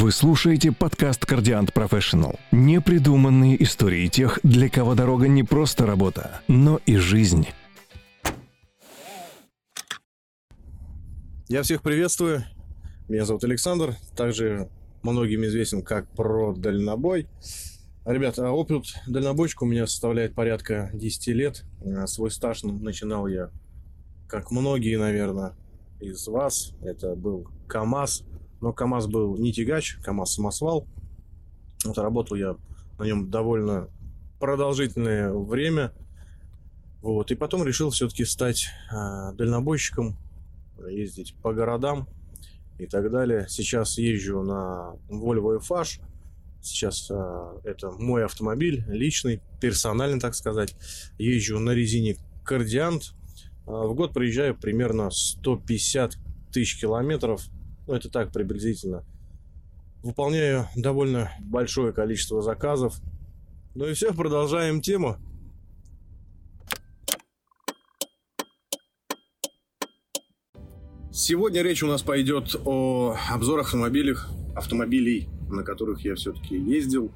Вы слушаете подкаст «Кардиант Профессионал». Непридуманные истории тех, для кого дорога не просто работа, но и жизнь. Я всех приветствую. Меня зовут Александр. Также многим известен как про дальнобой. Ребята, опыт дальнобойщика у меня составляет порядка 10 лет. А свой стаж начинал я, как многие, наверное, из вас. Это был КАМАЗ но КАМАЗ был не тягач, КАМАЗ самосвал. Вот работал я на нем довольно продолжительное время. Вот. И потом решил все-таки стать э, дальнобойщиком, ездить по городам и так далее. Сейчас езжу на Volvo FH. Сейчас э, это мой автомобиль, личный, персональный, так сказать. Езжу на резине Кардиант. Э, в год проезжаю примерно 150 тысяч километров – ну, это так приблизительно. Выполняю довольно большое количество заказов. Ну и все, продолжаем тему. Сегодня речь у нас пойдет о обзорах автомобилей, автомобилей, на которых я все-таки ездил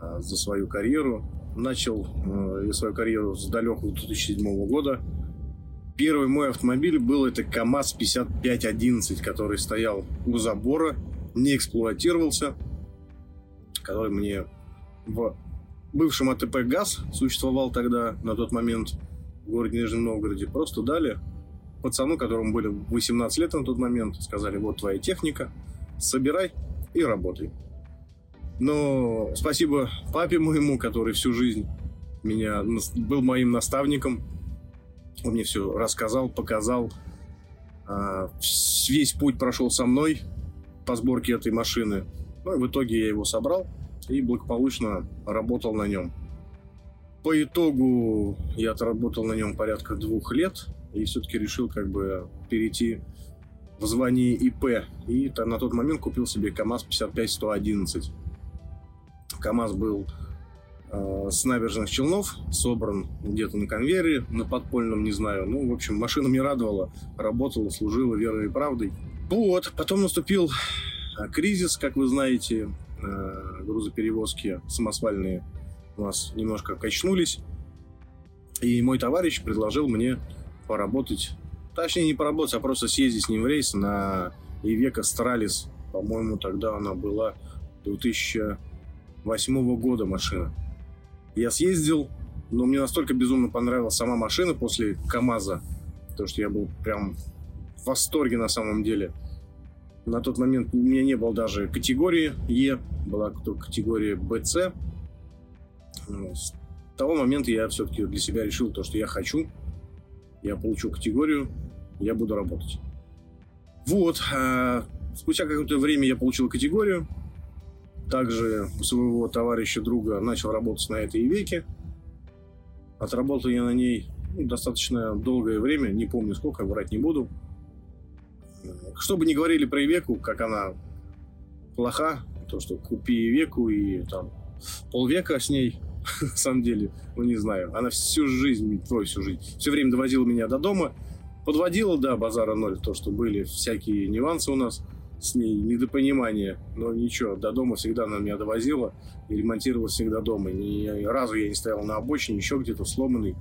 э, за свою карьеру. Начал э, свою карьеру с далекого 2007 года. Первый мой автомобиль был это КАМАЗ 5511, который стоял у забора, не эксплуатировался, который мне в бывшем АТП ГАЗ существовал тогда, на тот момент, в городе Нижнем Новгороде, просто дали пацану, которому были 18 лет на тот момент, сказали, вот твоя техника, собирай и работай. Но спасибо папе моему, который всю жизнь меня был моим наставником, он мне все рассказал, показал. А, весь путь прошел со мной по сборке этой машины. Ну и в итоге я его собрал и благополучно работал на нем. По итогу я отработал на нем порядка двух лет и все-таки решил как бы перейти в звание ИП. И на тот момент купил себе КАМАЗ 55111. КАМАЗ был с набережных Челнов, собран где-то на конвейере, на подпольном, не знаю. Ну, в общем, машина мне радовала, работала, служила верой и правдой. Вот, потом наступил э, кризис, как вы знаете, э, грузоперевозки самосвальные у нас немножко качнулись. И мой товарищ предложил мне поработать, точнее не поработать, а просто съездить с ним в рейс на Ивека Стралис. По-моему, тогда она была 2008 года машина. Я съездил, но мне настолько безумно понравилась сама машина после КАМАЗа, то что я был прям в восторге на самом деле. На тот момент у меня не было даже категории Е, была только категория БЦ. С того момента я все-таки для себя решил то, что я хочу. Я получу категорию, я буду работать. Вот. А спустя какое-то время я получил категорию. Также у своего товарища друга начал работать на этой веке. Отработал я на ней ну, достаточно долгое время, не помню сколько, врать не буду. Что бы ни говорили про Ивеку, как она плоха, то, что купи Ивеку и там полвека с ней, на самом деле, ну не знаю, она всю жизнь, ой, всю жизнь, все время довозила меня до дома, подводила, да, базара ноль, то, что были всякие нюансы у нас – с ней недопонимание, но ничего, до дома всегда она меня довозила и ремонтировала всегда дома. Ни разу я не стоял на обочине, еще где-то сломанный.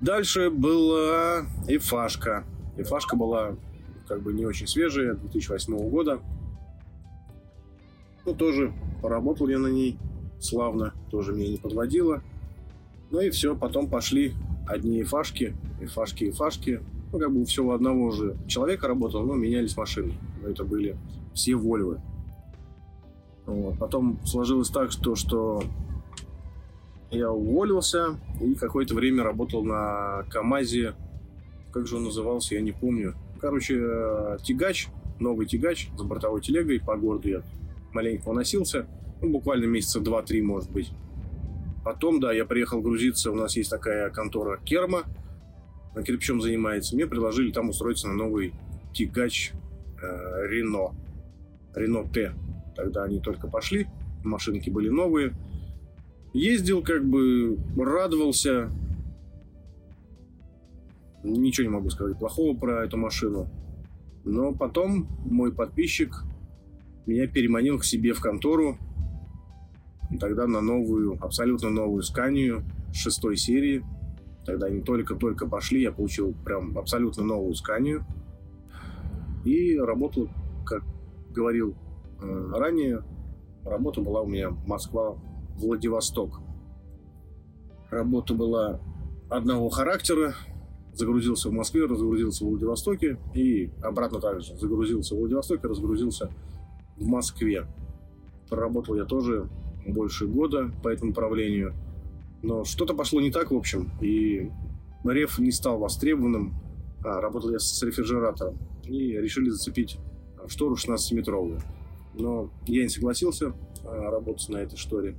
Дальше была Эфашка. Эфашка была как бы не очень свежая, 2008 года. Ну, тоже поработал я на ней славно, тоже меня не подводила. Ну и все, потом пошли одни Эфашки, Эфашки, Эфашки ну, как бы все у одного же человека работало, но менялись машины. Это были все Вольвы. Вот. Потом сложилось так, что, что я уволился и какое-то время работал на КАМАЗе. Как же он назывался, я не помню. Короче, э, тягач, новый тягач с бортовой телегой по городу я маленько уносился. Ну, буквально месяца два-три, может быть. Потом, да, я приехал грузиться. У нас есть такая контора Керма – кирпичом занимается, мне предложили там устроиться на новый тягач э, Рено. Рено Т. Тогда они только пошли, машинки были новые. Ездил, как бы радовался. Ничего не могу сказать плохого про эту машину. Но потом мой подписчик меня переманил к себе в контору, тогда на новую, абсолютно новую сканию шестой серии. Тогда они только-только пошли, я получил прям абсолютно новую сканию. И работал, как говорил ранее, работа была у меня Москва-Владивосток. Работа была одного характера, загрузился в Москве, разгрузился в Владивостоке и обратно также загрузился в Владивостоке, разгрузился в Москве. Проработал я тоже больше года по этому направлению. Но что-то пошло не так, в общем, и реф не стал востребованным. А, работал я с рефрижератором. И решили зацепить штору 16-метровую. Но я не согласился а, работать на этой шторе,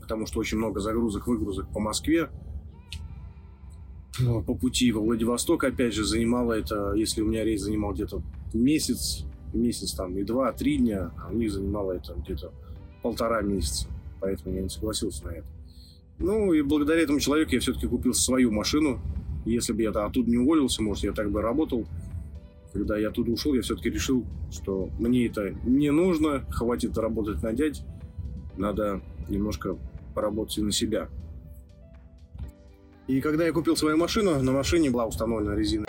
потому что очень много загрузок-выгрузок по Москве. По пути во Владивосток, опять же, занимало это, если у меня рейс занимал где-то месяц, месяц там и два-три дня, а у них занимало это где-то полтора месяца. Поэтому я не согласился на это. Ну и благодаря этому человеку я все-таки купил свою машину. Если бы я оттуда не уволился, может, я так бы работал. Когда я оттуда ушел, я все-таки решил, что мне это не нужно, хватит работать на дядь, надо немножко поработать и на себя. И когда я купил свою машину, на машине была установлена резина.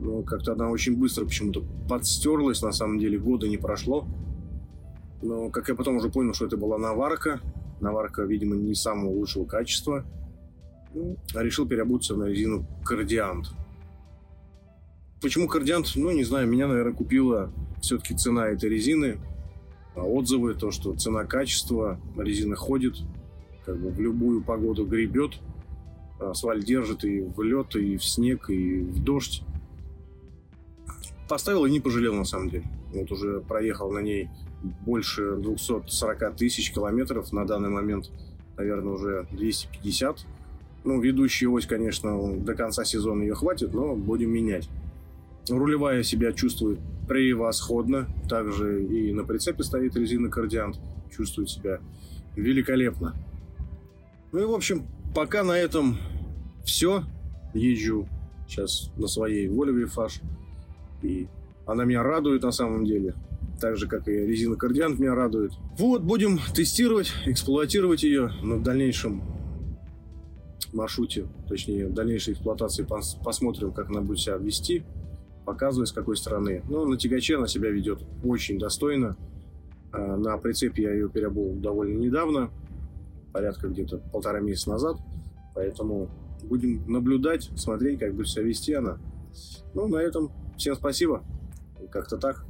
Но как-то она очень быстро почему-то подстерлась, на самом деле года не прошло. Но как я потом уже понял, что это была наварка, наварка, видимо, не самого лучшего качества, ну, решил переобуться на резину Кардиант. Почему Кардиант? Ну, не знаю, меня, наверное, купила все-таки цена этой резины, а отзывы, то, что цена-качество, резина ходит, как бы в любую погоду гребет, асфальт держит и в лед, и в снег, и в дождь. Поставил и не пожалел, на самом деле. Вот уже проехал на ней больше 240 тысяч километров на данный момент, наверное, уже 250. Ну, ведущая ось, конечно, до конца сезона ее хватит, но будем менять. Рулевая себя чувствует превосходно. Также и на прицепе стоит резина Кардиант. Чувствует себя великолепно. Ну и, в общем, пока на этом все. Езжу сейчас на своей Volvo фаш. И она меня радует на самом деле так же, как и резина Кардиант меня радует. Вот, будем тестировать, эксплуатировать ее на дальнейшем маршруте, точнее, в дальнейшей эксплуатации посмотрим, как она будет себя вести, показывая, с какой стороны. Но на тягаче она себя ведет очень достойно. А, на прицепе я ее переобул довольно недавно, порядка где-то полтора месяца назад, поэтому будем наблюдать, смотреть, как будет себя вести она. Ну, на этом всем спасибо. Как-то так.